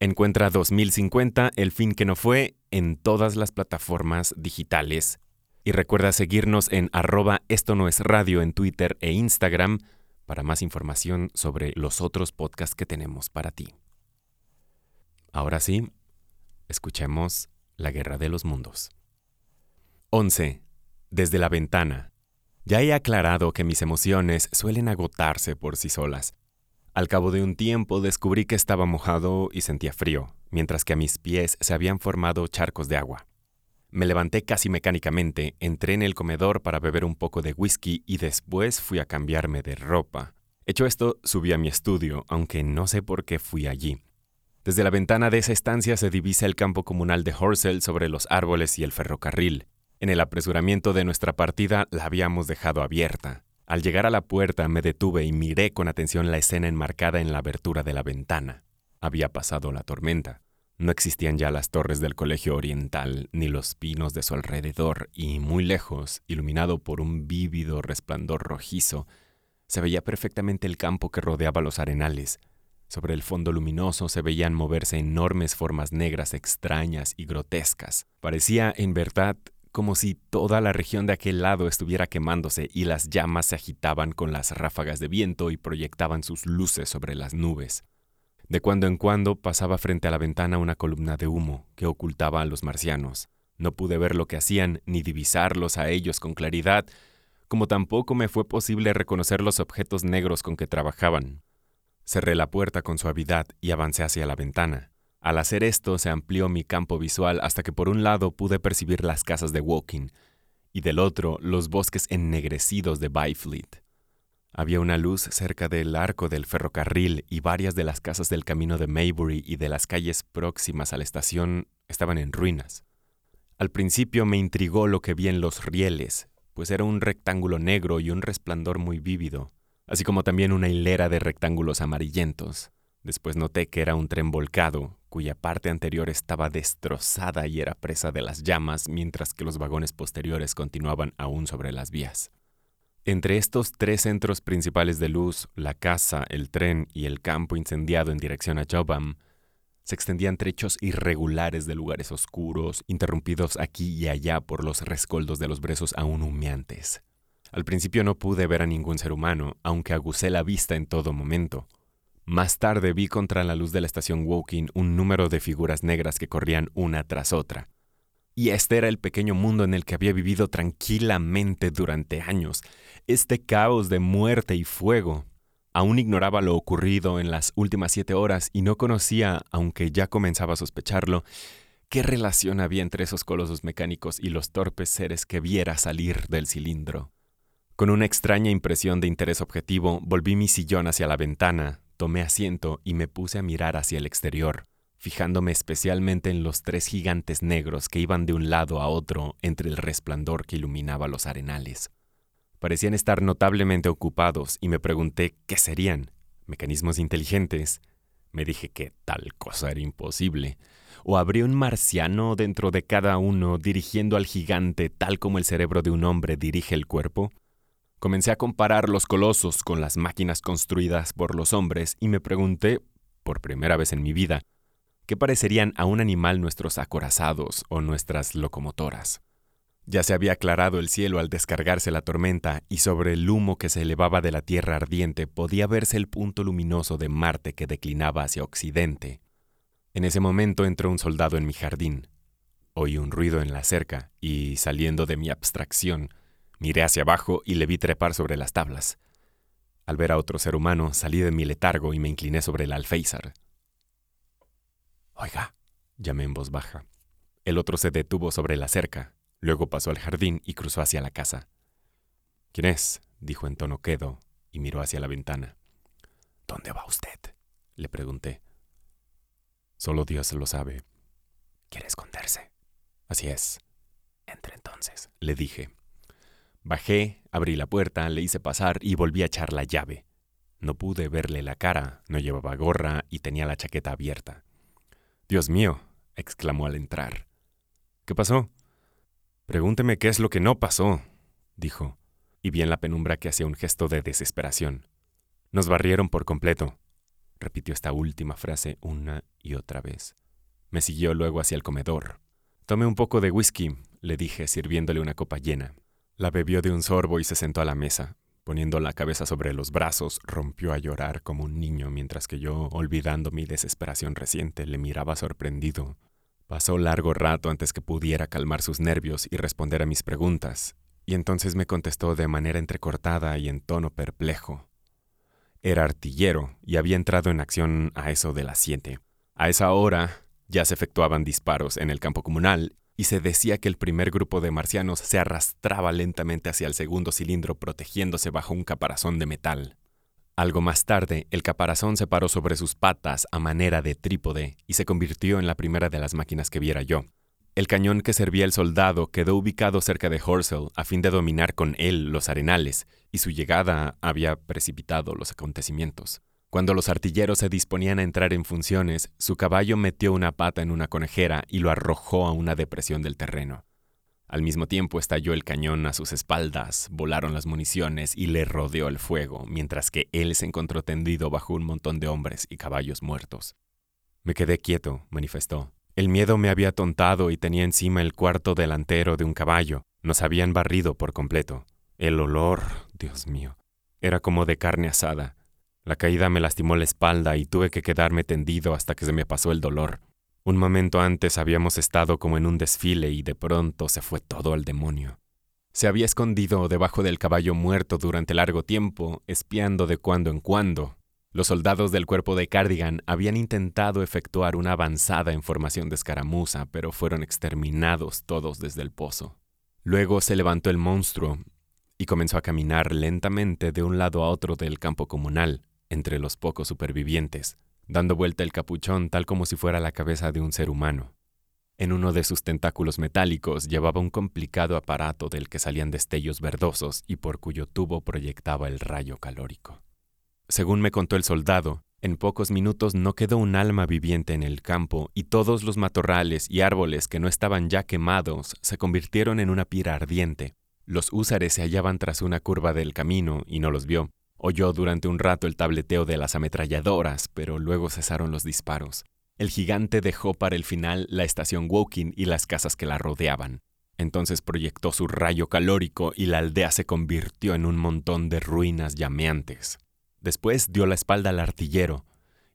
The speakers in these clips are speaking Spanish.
Encuentra 2050, el fin que no fue, en todas las plataformas digitales. Y recuerda seguirnos en arroba esto no es radio en Twitter e Instagram para más información sobre los otros podcasts que tenemos para ti. Ahora sí, escuchemos La Guerra de los Mundos. 11. Desde la ventana. Ya he aclarado que mis emociones suelen agotarse por sí solas. Al cabo de un tiempo descubrí que estaba mojado y sentía frío, mientras que a mis pies se habían formado charcos de agua. Me levanté casi mecánicamente, entré en el comedor para beber un poco de whisky y después fui a cambiarme de ropa. Hecho esto, subí a mi estudio, aunque no sé por qué fui allí. Desde la ventana de esa estancia se divisa el campo comunal de Horsell sobre los árboles y el ferrocarril. En el apresuramiento de nuestra partida la habíamos dejado abierta. Al llegar a la puerta me detuve y miré con atención la escena enmarcada en la abertura de la ventana. Había pasado la tormenta. No existían ya las torres del Colegio Oriental ni los pinos de su alrededor, y muy lejos, iluminado por un vívido resplandor rojizo, se veía perfectamente el campo que rodeaba los arenales. Sobre el fondo luminoso se veían moverse enormes formas negras extrañas y grotescas. Parecía, en verdad, como si toda la región de aquel lado estuviera quemándose y las llamas se agitaban con las ráfagas de viento y proyectaban sus luces sobre las nubes. De cuando en cuando pasaba frente a la ventana una columna de humo que ocultaba a los marcianos. No pude ver lo que hacían ni divisarlos a ellos con claridad, como tampoco me fue posible reconocer los objetos negros con que trabajaban. Cerré la puerta con suavidad y avancé hacia la ventana. Al hacer esto se amplió mi campo visual hasta que por un lado pude percibir las casas de Woking y del otro los bosques ennegrecidos de Byfleet. Había una luz cerca del arco del ferrocarril y varias de las casas del camino de Maybury y de las calles próximas a la estación estaban en ruinas. Al principio me intrigó lo que vi en los rieles, pues era un rectángulo negro y un resplandor muy vívido, así como también una hilera de rectángulos amarillentos. Después noté que era un tren volcado, cuya parte anterior estaba destrozada y era presa de las llamas, mientras que los vagones posteriores continuaban aún sobre las vías. Entre estos tres centros principales de luz, la casa, el tren y el campo incendiado en dirección a Jobam, se extendían trechos irregulares de lugares oscuros, interrumpidos aquí y allá por los rescoldos de los brezos aún humeantes. Al principio no pude ver a ningún ser humano, aunque aguzé la vista en todo momento. Más tarde vi contra la luz de la estación Woking un número de figuras negras que corrían una tras otra. Y este era el pequeño mundo en el que había vivido tranquilamente durante años, este caos de muerte y fuego. Aún ignoraba lo ocurrido en las últimas siete horas y no conocía, aunque ya comenzaba a sospecharlo, qué relación había entre esos colosos mecánicos y los torpes seres que viera salir del cilindro. Con una extraña impresión de interés objetivo, volví mi sillón hacia la ventana, Tomé asiento y me puse a mirar hacia el exterior, fijándome especialmente en los tres gigantes negros que iban de un lado a otro entre el resplandor que iluminaba los arenales. Parecían estar notablemente ocupados y me pregunté qué serían. ¿Mecanismos inteligentes? Me dije que tal cosa era imposible. ¿O habría un marciano dentro de cada uno dirigiendo al gigante tal como el cerebro de un hombre dirige el cuerpo? Comencé a comparar los colosos con las máquinas construidas por los hombres y me pregunté, por primera vez en mi vida, ¿qué parecerían a un animal nuestros acorazados o nuestras locomotoras? Ya se había aclarado el cielo al descargarse la tormenta y sobre el humo que se elevaba de la tierra ardiente podía verse el punto luminoso de Marte que declinaba hacia occidente. En ese momento entró un soldado en mi jardín. Oí un ruido en la cerca y, saliendo de mi abstracción, Miré hacia abajo y le vi trepar sobre las tablas. Al ver a otro ser humano, salí de mi letargo y me incliné sobre el alféizar. Oiga, llamé en voz baja. El otro se detuvo sobre la cerca, luego pasó al jardín y cruzó hacia la casa. ¿Quién es? dijo en tono quedo y miró hacia la ventana. ¿Dónde va usted? le pregunté. Solo Dios lo sabe. ¿Quiere esconderse? Así es. Entre entonces, le dije. Bajé, abrí la puerta, le hice pasar y volví a echar la llave. No pude verle la cara, no llevaba gorra y tenía la chaqueta abierta. Dios mío, exclamó al entrar. ¿Qué pasó? Pregúnteme qué es lo que no pasó, dijo, y vi en la penumbra que hacía un gesto de desesperación. Nos barrieron por completo. Repitió esta última frase una y otra vez. Me siguió luego hacia el comedor. Tome un poco de whisky, le dije, sirviéndole una copa llena. La bebió de un sorbo y se sentó a la mesa. Poniendo la cabeza sobre los brazos, rompió a llorar como un niño mientras que yo, olvidando mi desesperación reciente, le miraba sorprendido. Pasó largo rato antes que pudiera calmar sus nervios y responder a mis preguntas, y entonces me contestó de manera entrecortada y en tono perplejo. Era artillero y había entrado en acción a eso de las siete. A esa hora, ya se efectuaban disparos en el campo comunal y se decía que el primer grupo de marcianos se arrastraba lentamente hacia el segundo cilindro protegiéndose bajo un caparazón de metal. Algo más tarde, el caparazón se paró sobre sus patas a manera de trípode y se convirtió en la primera de las máquinas que viera yo. El cañón que servía el soldado quedó ubicado cerca de Horsell a fin de dominar con él los arenales, y su llegada había precipitado los acontecimientos. Cuando los artilleros se disponían a entrar en funciones, su caballo metió una pata en una conejera y lo arrojó a una depresión del terreno. Al mismo tiempo estalló el cañón a sus espaldas, volaron las municiones y le rodeó el fuego, mientras que él se encontró tendido bajo un montón de hombres y caballos muertos. Me quedé quieto, manifestó. El miedo me había tontado y tenía encima el cuarto delantero de un caballo. Nos habían barrido por completo. El olor, Dios mío, era como de carne asada. La caída me lastimó la espalda y tuve que quedarme tendido hasta que se me pasó el dolor. Un momento antes habíamos estado como en un desfile y de pronto se fue todo al demonio. Se había escondido debajo del caballo muerto durante largo tiempo, espiando de cuando en cuando. Los soldados del cuerpo de Cardigan habían intentado efectuar una avanzada en formación de escaramuza, pero fueron exterminados todos desde el pozo. Luego se levantó el monstruo y comenzó a caminar lentamente de un lado a otro del campo comunal, entre los pocos supervivientes, dando vuelta el capuchón tal como si fuera la cabeza de un ser humano. En uno de sus tentáculos metálicos llevaba un complicado aparato del que salían destellos verdosos y por cuyo tubo proyectaba el rayo calórico. Según me contó el soldado, en pocos minutos no quedó un alma viviente en el campo y todos los matorrales y árboles que no estaban ya quemados se convirtieron en una pira ardiente. Los húsares se hallaban tras una curva del camino y no los vio, Oyó durante un rato el tableteo de las ametralladoras, pero luego cesaron los disparos. El gigante dejó para el final la estación Woking y las casas que la rodeaban. Entonces proyectó su rayo calórico y la aldea se convirtió en un montón de ruinas llameantes. Después dio la espalda al artillero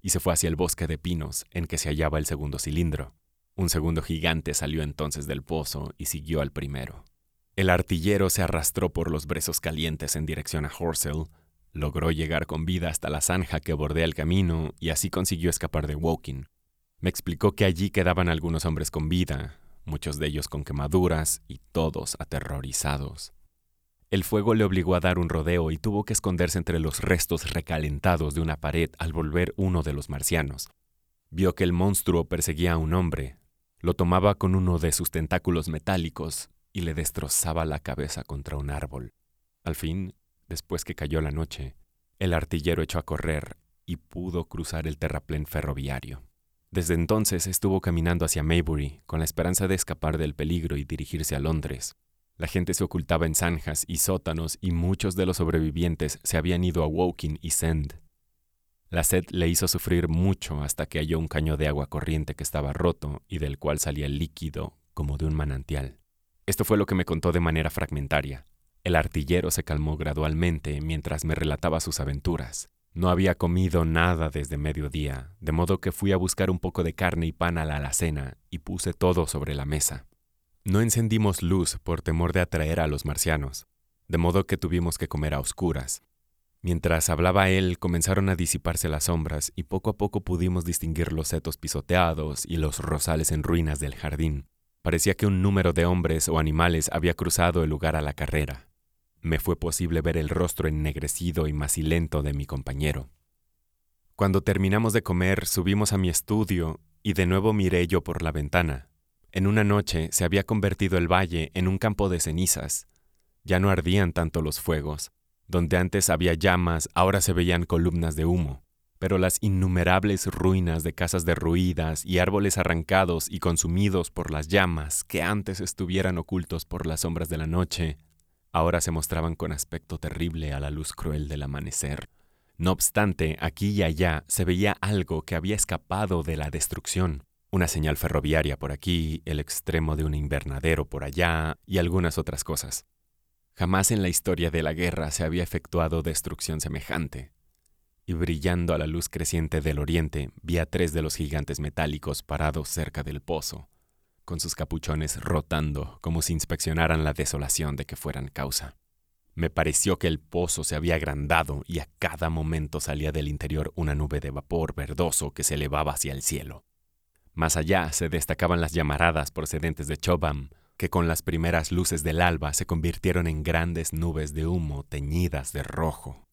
y se fue hacia el bosque de pinos en que se hallaba el segundo cilindro. Un segundo gigante salió entonces del pozo y siguió al primero. El artillero se arrastró por los brezos calientes en dirección a Horsell, Logró llegar con vida hasta la zanja que bordea el camino y así consiguió escapar de Woking. Me explicó que allí quedaban algunos hombres con vida, muchos de ellos con quemaduras y todos aterrorizados. El fuego le obligó a dar un rodeo y tuvo que esconderse entre los restos recalentados de una pared al volver uno de los marcianos. Vio que el monstruo perseguía a un hombre, lo tomaba con uno de sus tentáculos metálicos y le destrozaba la cabeza contra un árbol. Al fin Después que cayó la noche, el artillero echó a correr y pudo cruzar el terraplén ferroviario. Desde entonces estuvo caminando hacia Maybury con la esperanza de escapar del peligro y dirigirse a Londres. La gente se ocultaba en zanjas y sótanos y muchos de los sobrevivientes se habían ido a Woking y Send. La sed le hizo sufrir mucho hasta que halló un caño de agua corriente que estaba roto y del cual salía líquido como de un manantial. Esto fue lo que me contó de manera fragmentaria. El artillero se calmó gradualmente mientras me relataba sus aventuras. No había comido nada desde mediodía, de modo que fui a buscar un poco de carne y pan a la alacena y puse todo sobre la mesa. No encendimos luz por temor de atraer a los marcianos, de modo que tuvimos que comer a oscuras. Mientras hablaba él, comenzaron a disiparse las sombras y poco a poco pudimos distinguir los setos pisoteados y los rosales en ruinas del jardín. Parecía que un número de hombres o animales había cruzado el lugar a la carrera me fue posible ver el rostro ennegrecido y macilento de mi compañero. Cuando terminamos de comer, subimos a mi estudio y de nuevo miré yo por la ventana. En una noche se había convertido el valle en un campo de cenizas. Ya no ardían tanto los fuegos. Donde antes había llamas, ahora se veían columnas de humo. Pero las innumerables ruinas de casas derruidas y árboles arrancados y consumidos por las llamas que antes estuvieran ocultos por las sombras de la noche, ahora se mostraban con aspecto terrible a la luz cruel del amanecer. No obstante, aquí y allá se veía algo que había escapado de la destrucción. Una señal ferroviaria por aquí, el extremo de un invernadero por allá y algunas otras cosas. Jamás en la historia de la guerra se había efectuado destrucción semejante. Y brillando a la luz creciente del oriente, vi a tres de los gigantes metálicos parados cerca del pozo, con sus capuchones rotando como si inspeccionaran la desolación de que fueran causa. Me pareció que el pozo se había agrandado y a cada momento salía del interior una nube de vapor verdoso que se elevaba hacia el cielo. Más allá se destacaban las llamaradas procedentes de Chobam, que con las primeras luces del alba se convirtieron en grandes nubes de humo teñidas de rojo.